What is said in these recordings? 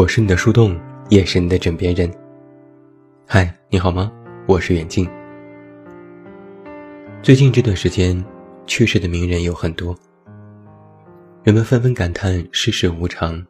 我是你的树洞，也是你的枕边人。嗨，你好吗？我是远近。最近这段时间，去世的名人有很多，人们纷纷感叹世事无常，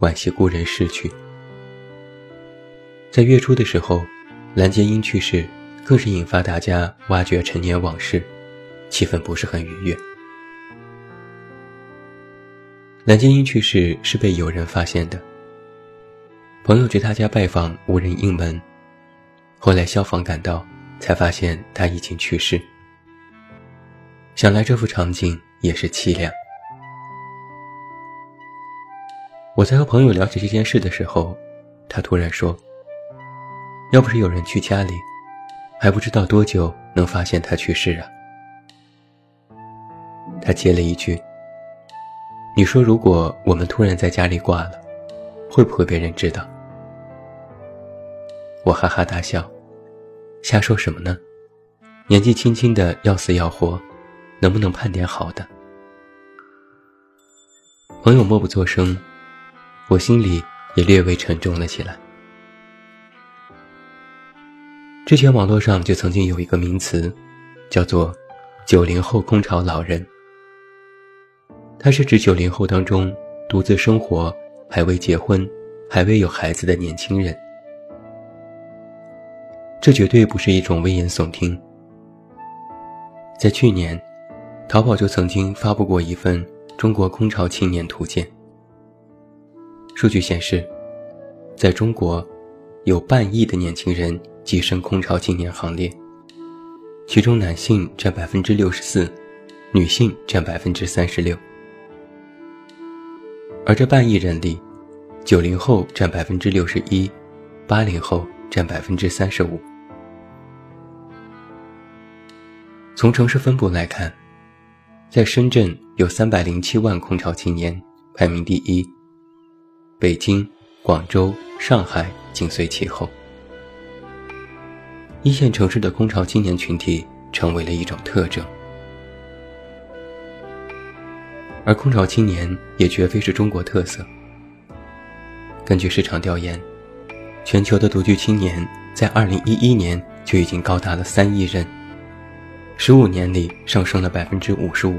惋惜故人逝去。在月初的时候，蓝洁瑛去世，更是引发大家挖掘陈年往事，气氛不是很愉悦。蓝洁瑛去世是被友人发现的。朋友去他家拜访，无人应门。后来消防赶到，才发现他已经去世。想来这幅场景也是凄凉。我在和朋友聊起这件事的时候，他突然说：“要不是有人去家里，还不知道多久能发现他去世啊。”他接了一句。你说，如果我们突然在家里挂了，会不会被人知道？我哈哈大笑，瞎说什么呢？年纪轻轻的要死要活，能不能盼点好的？朋友默不作声，我心里也略微沉重了起来。之前网络上就曾经有一个名词，叫做“九零后空巢老人”。他是指九零后当中独自生活、还未结婚、还未有孩子的年轻人。这绝对不是一种危言耸听。在去年，淘宝就曾经发布过一份《中国空巢青年图鉴》。数据显示，在中国，有半亿的年轻人跻身空巢青年行列，其中男性占百分之六十四，女性占百分之三十六。而这半亿人里，九零后占百分之六十一，八零后占百分之三十五。从城市分布来看，在深圳有三百零七万空巢青年，排名第一。北京、广州、上海紧随其后。一线城市的空巢青年群体成为了一种特征。而空巢青年也绝非是中国特色。根据市场调研，全球的独居青年在2011年就已经高达了3亿人，15年里上升了55%。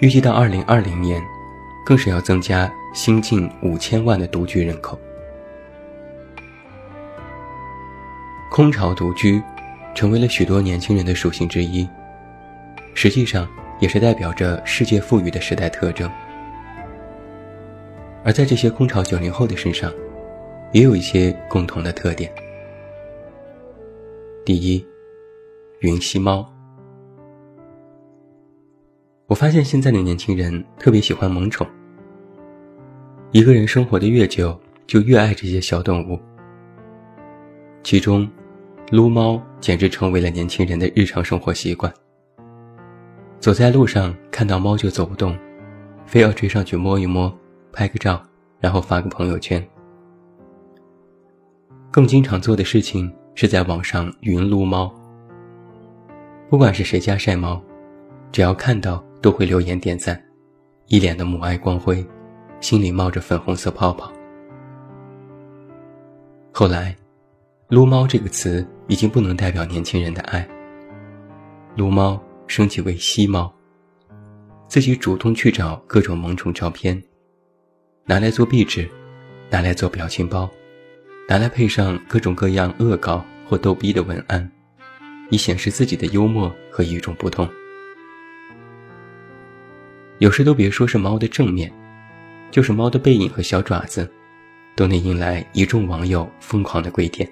预计到2020年，更是要增加新近5000万的独居人口。空巢独居，成为了许多年轻人的属性之一。实际上。也是代表着世界富裕的时代特征，而在这些空巢九零后的身上，也有一些共同的特点。第一，云吸猫。我发现现在的年轻人特别喜欢萌宠，一个人生活的越久，就越爱这些小动物。其中，撸猫简直成为了年轻人的日常生活习惯。走在路上看到猫就走不动，非要追上去摸一摸，拍个照，然后发个朋友圈。更经常做的事情是在网上云撸猫。不管是谁家晒猫，只要看到都会留言点赞，一脸的母爱光辉，心里冒着粉红色泡泡。后来，撸猫这个词已经不能代表年轻人的爱。撸猫。升级为吸猫，自己主动去找各种萌宠照片，拿来做壁纸，拿来做表情包，拿来配上各种各样恶搞或逗逼的文案，以显示自己的幽默和与众不同。有时都别说是猫的正面，就是猫的背影和小爪子，都能引来一众网友疯狂的跪舔。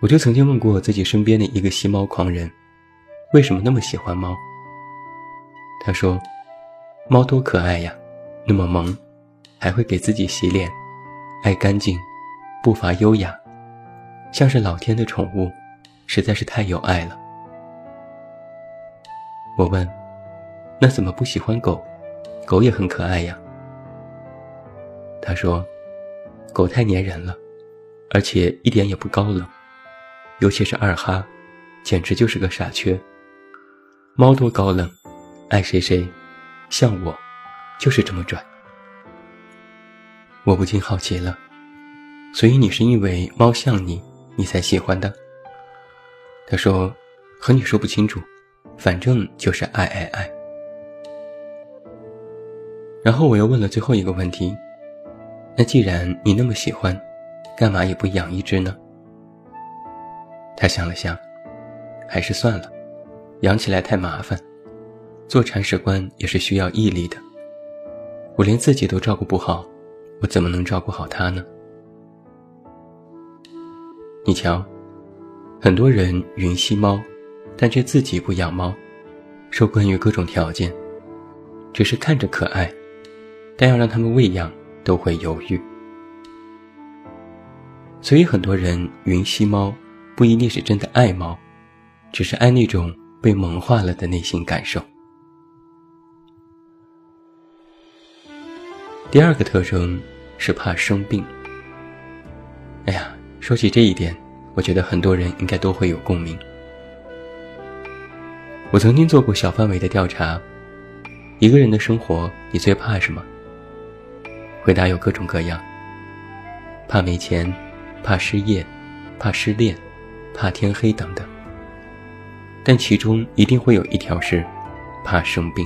我就曾经问过自己身边的一个吸猫狂人，为什么那么喜欢猫？他说：“猫多可爱呀，那么萌，还会给自己洗脸，爱干净，步伐优雅，像是老天的宠物，实在是太有爱了。”我问：“那怎么不喜欢狗？狗也很可爱呀。”他说：“狗太粘人了，而且一点也不高冷。”尤其是二哈，简直就是个傻缺。猫多高冷，爱谁谁，像我，就是这么拽。我不禁好奇了，所以你是因为猫像你，你才喜欢的？他说：“和你说不清楚，反正就是爱爱爱。”然后我又问了最后一个问题：“那既然你那么喜欢，干嘛也不养一只呢？”他想了想，还是算了，养起来太麻烦，做铲屎官也是需要毅力的。我连自己都照顾不好，我怎么能照顾好它呢？你瞧，很多人云吸猫，但却自己不养猫，受困于各种条件，只是看着可爱。但要让他们喂养，都会犹豫。所以很多人云吸猫，不一定是真的爱猫，只是爱那种被萌化了的内心感受。第二个特征是怕生病。哎呀，说起这一点，我觉得很多人应该都会有共鸣。我曾经做过小范围的调查，一个人的生活，你最怕什么？回答有各种各样，怕没钱，怕失业，怕失恋，怕天黑等等。但其中一定会有一条是怕生病，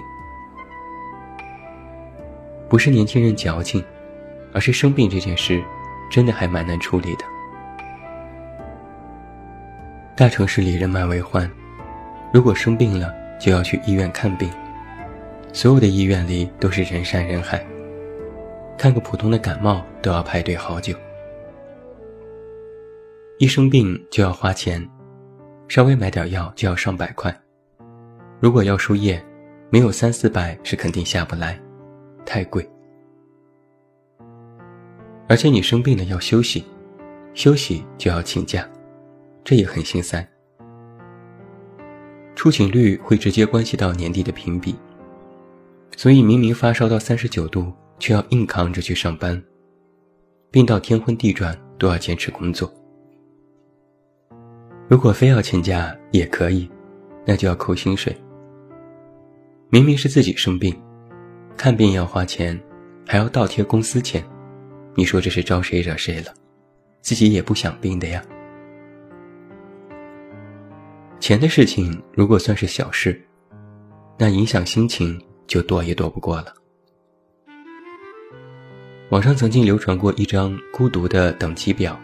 不是年轻人矫情，而是生病这件事真的还蛮难处理的。大城市里人满为患，如果生病了就要去医院看病，所有的医院里都是人山人海。看个普通的感冒都要排队好久，一生病就要花钱，稍微买点药就要上百块。如果要输液，没有三四百是肯定下不来，太贵。而且你生病了要休息，休息就要请假，这也很心塞。出勤率会直接关系到年底的评比，所以明明发烧到三十九度。却要硬扛着去上班，病到天昏地转都要坚持工作。如果非要请假也可以，那就要扣薪水。明明是自己生病，看病要花钱，还要倒贴公司钱，你说这是招谁惹谁了？自己也不想病的呀。钱的事情如果算是小事，那影响心情就躲也躲不过了。网上曾经流传过一张孤独的等级表，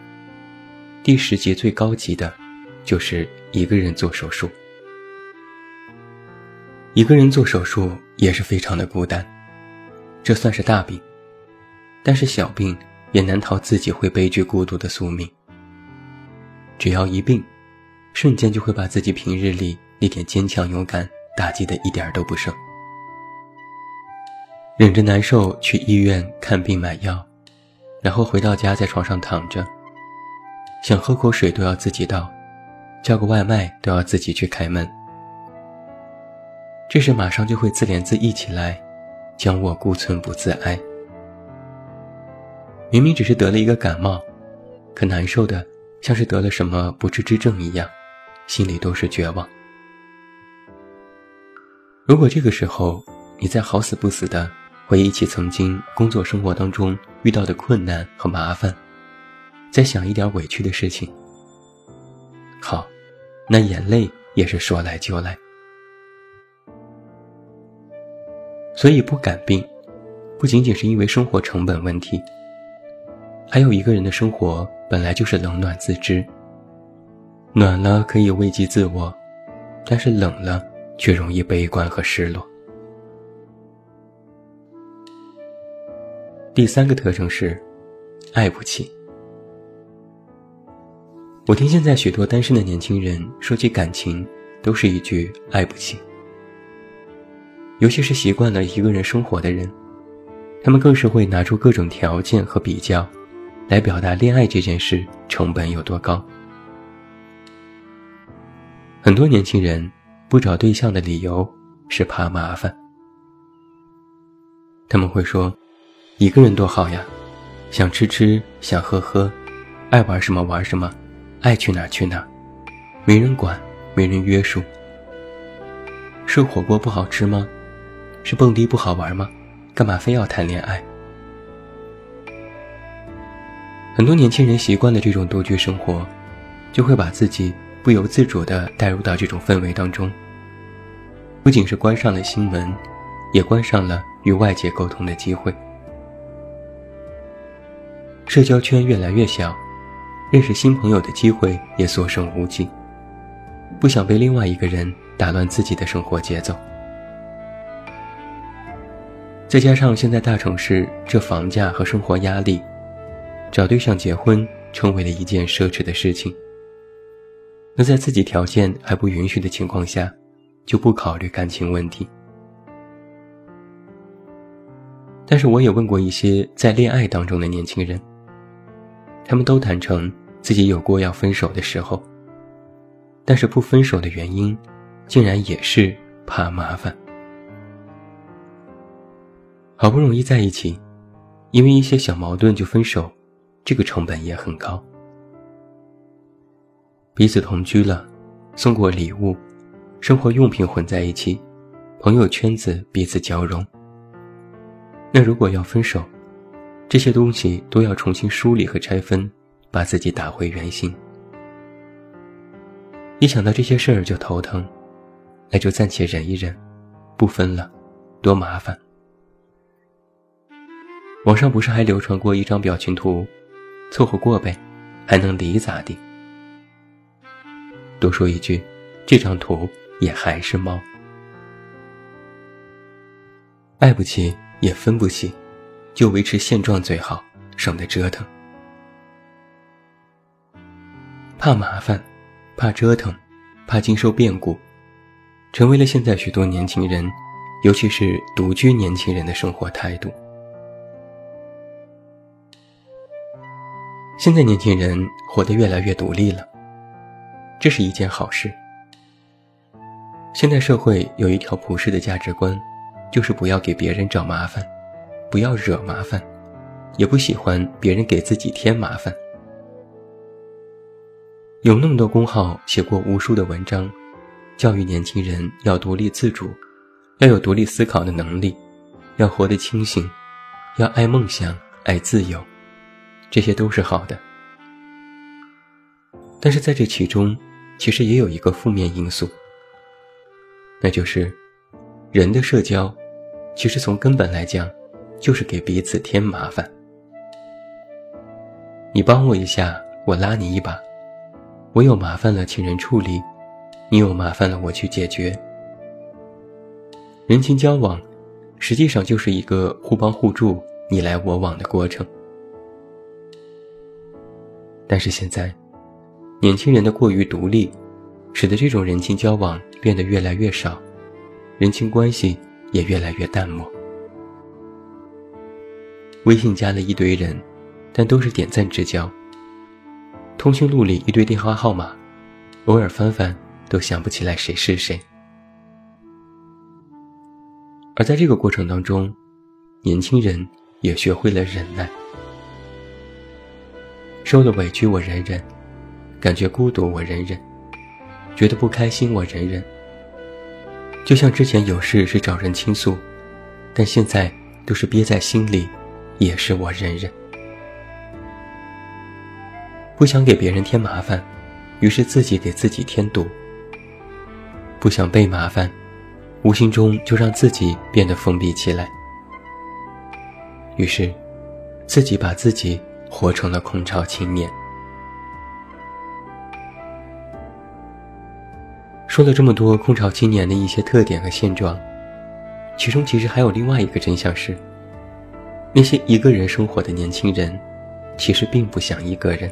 第十级最高级的，就是一个人做手术。一个人做手术也是非常的孤单，这算是大病，但是小病也难逃自己会悲剧孤独的宿命。只要一病，瞬间就会把自己平日里那点坚强勇敢打击的一点都不剩。忍着难受去医院看病买药，然后回到家在床上躺着，想喝口水都要自己倒，叫个外卖都要自己去开门。这时马上就会自怜自艾起来，将我孤存不自哀。明明只是得了一个感冒，可难受的像是得了什么不治之症一样，心里都是绝望。如果这个时候你再好死不死的。回忆起曾经工作生活当中遇到的困难和麻烦，再想一点委屈的事情。好，那眼泪也是说来就来。所以不敢病，不仅仅是因为生活成本问题，还有一个人的生活本来就是冷暖自知。暖了可以慰藉自我，但是冷了却容易悲观和失落。第三个特征是，爱不起。我听现在许多单身的年轻人说起感情，都是一句“爱不起”。尤其是习惯了一个人生活的人，他们更是会拿出各种条件和比较，来表达恋爱这件事成本有多高。很多年轻人不找对象的理由是怕麻烦，他们会说。一个人多好呀，想吃吃，想喝喝，爱玩什么玩什么，爱去哪去哪，没人管，没人约束。是火锅不好吃吗？是蹦迪不好玩吗？干嘛非要谈恋爱？很多年轻人习惯了这种独居生活，就会把自己不由自主地带入到这种氛围当中。不仅是关上了心门，也关上了与外界沟通的机会。社交圈越来越小，认识新朋友的机会也所剩无几。不想被另外一个人打乱自己的生活节奏。再加上现在大城市这房价和生活压力，找对象结婚成为了一件奢侈的事情。那在自己条件还不允许的情况下，就不考虑感情问题。但是我也问过一些在恋爱当中的年轻人，他们都坦诚自己有过要分手的时候，但是不分手的原因，竟然也是怕麻烦。好不容易在一起，因为一些小矛盾就分手，这个成本也很高。彼此同居了，送过礼物，生活用品混在一起，朋友圈子彼此交融。那如果要分手，这些东西都要重新梳理和拆分，把自己打回原形。一想到这些事儿就头疼，那就暂且忍一忍，不分了，多麻烦。网上不是还流传过一张表情图，凑合过呗，还能离咋地？多说一句，这张图也还是猫。爱不起也分不起，就维持现状最好，省得折腾。怕麻烦，怕折腾，怕经受变故，成为了现在许多年轻人，尤其是独居年轻人的生活态度。现在年轻人活得越来越独立了，这是一件好事。现代社会有一条普世的价值观，就是不要给别人找麻烦，不要惹麻烦，也不喜欢别人给自己添麻烦。有那么多公号写过无数的文章，教育年轻人要独立自主，要有独立思考的能力，要活得清醒，要爱梦想，爱自由。这些都是好的，但是在这其中，其实也有一个负面因素，那就是人的社交，其实从根本来讲，就是给彼此添麻烦。你帮我一下，我拉你一把，我有麻烦了，请人处理；你有麻烦了，我去解决。人情交往，实际上就是一个互帮互助、你来我往的过程。但是现在，年轻人的过于独立，使得这种人情交往变得越来越少，人情关系也越来越淡漠。微信加了一堆人，但都是点赞之交。通讯录里一堆电话号码，偶尔翻翻都想不起来谁是谁。而在这个过程当中，年轻人也学会了忍耐。受了委屈我忍忍，感觉孤独我忍忍，觉得不开心我忍忍。就像之前有事是找人倾诉，但现在都是憋在心里，也是我忍忍。不想给别人添麻烦，于是自己给自己添堵。不想被麻烦，无形中就让自己变得封闭起来。于是，自己把自己。活成了空巢青年。说了这么多空巢青年的一些特点和现状，其中其实还有另外一个真相是：那些一个人生活的年轻人，其实并不想一个人。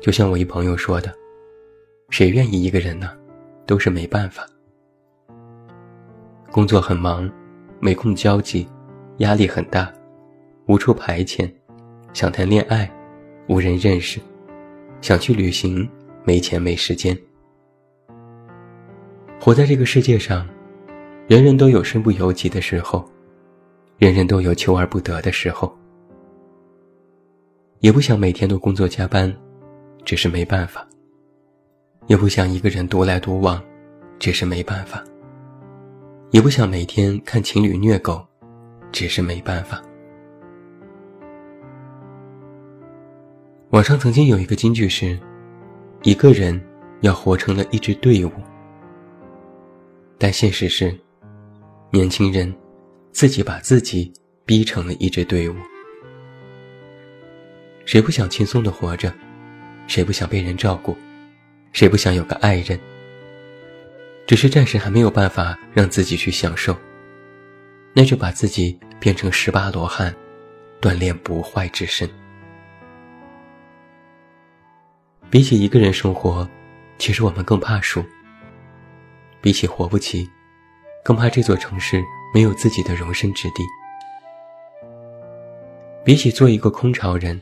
就像我一朋友说的：“谁愿意一个人呢？都是没办法。工作很忙，没空交际，压力很大，无处排遣。”想谈恋爱，无人认识；想去旅行，没钱没时间。活在这个世界上，人人都有身不由己的时候，人人都有求而不得的时候。也不想每天都工作加班，只是没办法；也不想一个人独来独往，只是没办法；也不想每天看情侣虐狗，只是没办法。网上曾经有一个金句是：“一个人要活成了一支队伍。”但现实是，年轻人自己把自己逼成了一支队伍。谁不想轻松的活着？谁不想被人照顾？谁不想有个爱人？只是暂时还没有办法让自己去享受，那就把自己变成十八罗汉，锻炼不坏之身。比起一个人生活，其实我们更怕输。比起活不起，更怕这座城市没有自己的容身之地。比起做一个空巢人，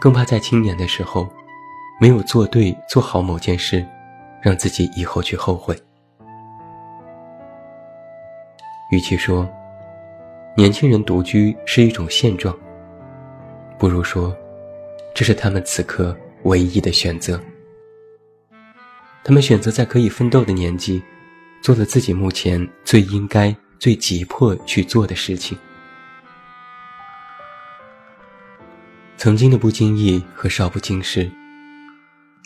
更怕在青年的时候，没有做对做好某件事，让自己以后去后悔。与其说年轻人独居是一种现状，不如说这是他们此刻唯一的选择。他们选择在可以奋斗的年纪，做了自己目前最应该、最急迫去做的事情。曾经的不经意和少不经事，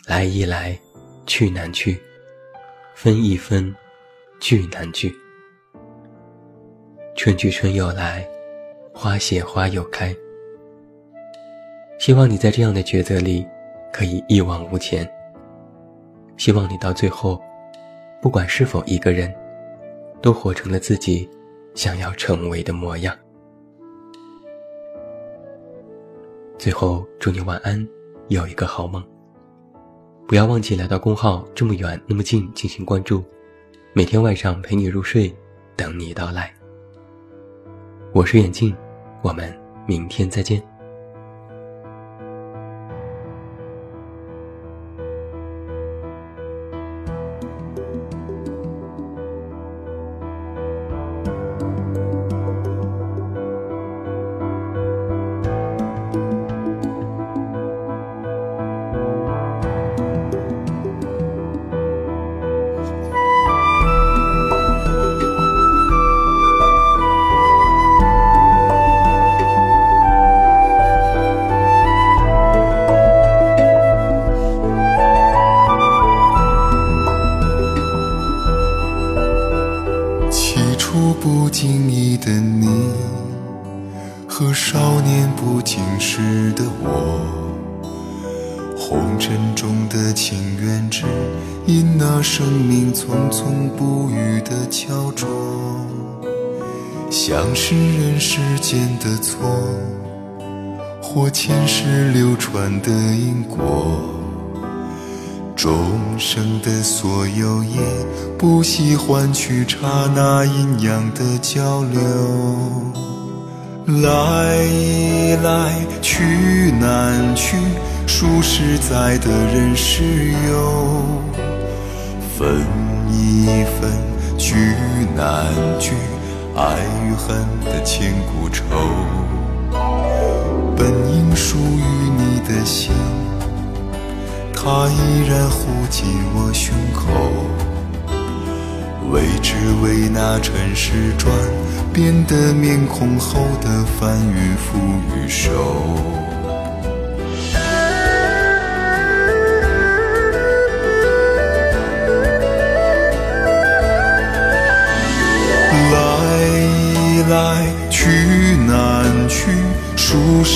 来一来，去难去，分一分，聚难聚。春去春又来，花谢花又开。希望你在这样的抉择里，可以一往无前。希望你到最后，不管是否一个人，都活成了自己想要成为的模样。最后，祝你晚安，有一个好梦。不要忘记来到公号这么远那么近进行关注，每天晚上陪你入睡，等你到来。我是眼镜，我们明天再见。世间的错，或前世流传的因果。众生的所有也不喜欢去刹那阴阳的交流，来来去难去，数十载的人世游，分一分聚难聚，爱与恨的千古愁，本应属于你的心。它依然护紧我胸口，为只为那尘世转变的面孔后的翻云覆雨手。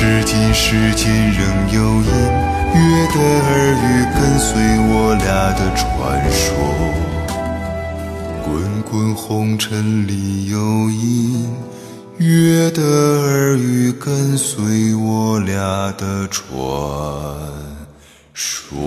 至今世间仍有隐约的耳语跟随我俩的传说。滚滚红尘里有隐约的耳语跟随我俩的传说。